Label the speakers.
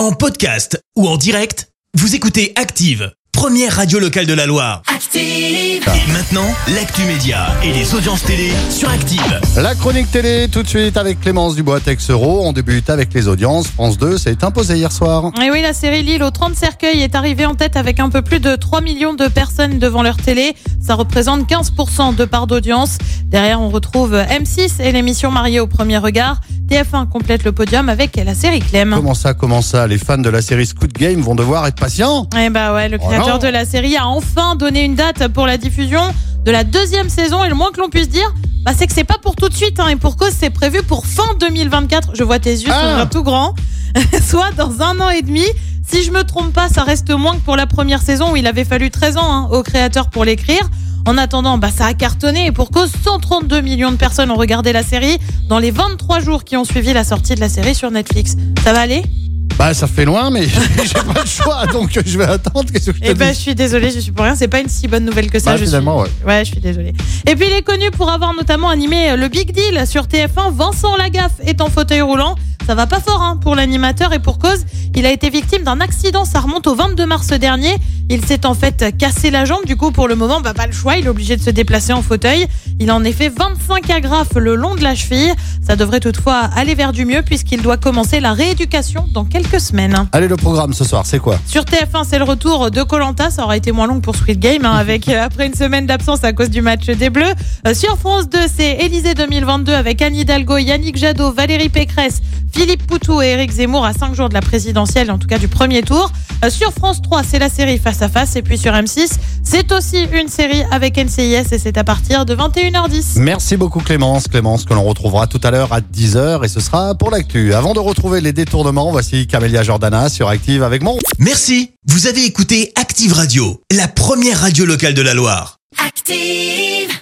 Speaker 1: En podcast ou en direct, vous écoutez Active, première radio locale de la Loire.
Speaker 2: Active.
Speaker 1: Et maintenant, l'actu média et les audiences télé sur Active.
Speaker 3: La chronique télé, tout de suite avec Clémence Dubois-Texero. On débute avec les audiences. France 2 s'est imposé hier soir.
Speaker 4: Et oui, la série Lille aux 30 cercueils est arrivée en tête avec un peu plus de 3 millions de personnes devant leur télé. Ça représente 15% de part d'audience. Derrière, on retrouve M6 et l'émission Mariée au premier regard. TF1 complète le podium avec la série Clem.
Speaker 3: Comment ça, comment ça? Les fans de la série Squid Game vont devoir être patients?
Speaker 4: Eh bah ouais, le
Speaker 3: Oh
Speaker 4: créateur de la série a enfin donné une date pour la diffusion de la deuxième saison et le moins que l'on puisse dire, bah c'est que c'est pas pour tout de suite hein, et pour cause c'est prévu pour fin 2024. Je vois tes yeux
Speaker 3: Ah.
Speaker 4: s'ouvrir tout grand, soit dans un an et demi. Si je me trompe pas, ça reste moins que pour la première saison où il avait fallu 13 ans hein, au créateur pour l'écrire. En attendant, bah ça a cartonné et pour cause 132 millions de personnes ont regardé la série dans les 23 jours qui ont suivi la sortie de la série sur Netflix. Ça va aller?
Speaker 3: Bah, ça fait loin, mais j'ai pas le choix, donc je vais attendre. Qu'est-ce que je te
Speaker 4: Eh ben, je suis désolée, je suis pour rien. C'est pas une si bonne nouvelle que ça.
Speaker 3: Bah,
Speaker 4: je
Speaker 3: finalement,
Speaker 4: suis... ouais. je suis désolée. Et puis, il est connu pour avoir notamment animé le Big Deal sur TF1. Vincent Lagaffe est en fauteuil roulant. Ça va pas fort hein, pour l'animateur et pour cause. Il a été victime d'un accident. Ça remonte au 22 mars dernier. Il s'est en fait cassé la jambe. Du coup, pour le moment, bah, pas le choix. Il est obligé de se déplacer en fauteuil. Il a en effet 25 agrafes le long de la cheville. Ça devrait toutefois aller vers du mieux puisqu'il doit commencer la rééducation dans quelques semaines.
Speaker 3: Allez, le programme ce soir, c'est quoi?
Speaker 4: Sur TF1, c'est le retour de Colanta. Ça aura été moins long pour Squid Game, hein, avec euh, après une semaine d'absence à cause du match des Bleus. Euh, sur France 2, c'est Élysée 2022 avec Anne Hidalgo, Yannick Jadot, Valérie Pécresse, Philippe Poutou et Éric Zemmour à 5 jours de la présidentielle, en tout cas du premier tour. Euh, sur France 3, c'est la série Face à Face. Et puis sur M6, c'est aussi une série avec NCIS et c'est à partir de 21h10.
Speaker 3: Merci beaucoup Clémence. Clémence que l'on retrouvera tout à l'heure à 10h et ce sera pour l'actu. Avant de retrouver les détournements, voici Camélia Jordana sur Active avec mon...
Speaker 1: Merci, vous avez écouté Active Radio, la première radio locale de la Loire.
Speaker 2: Active.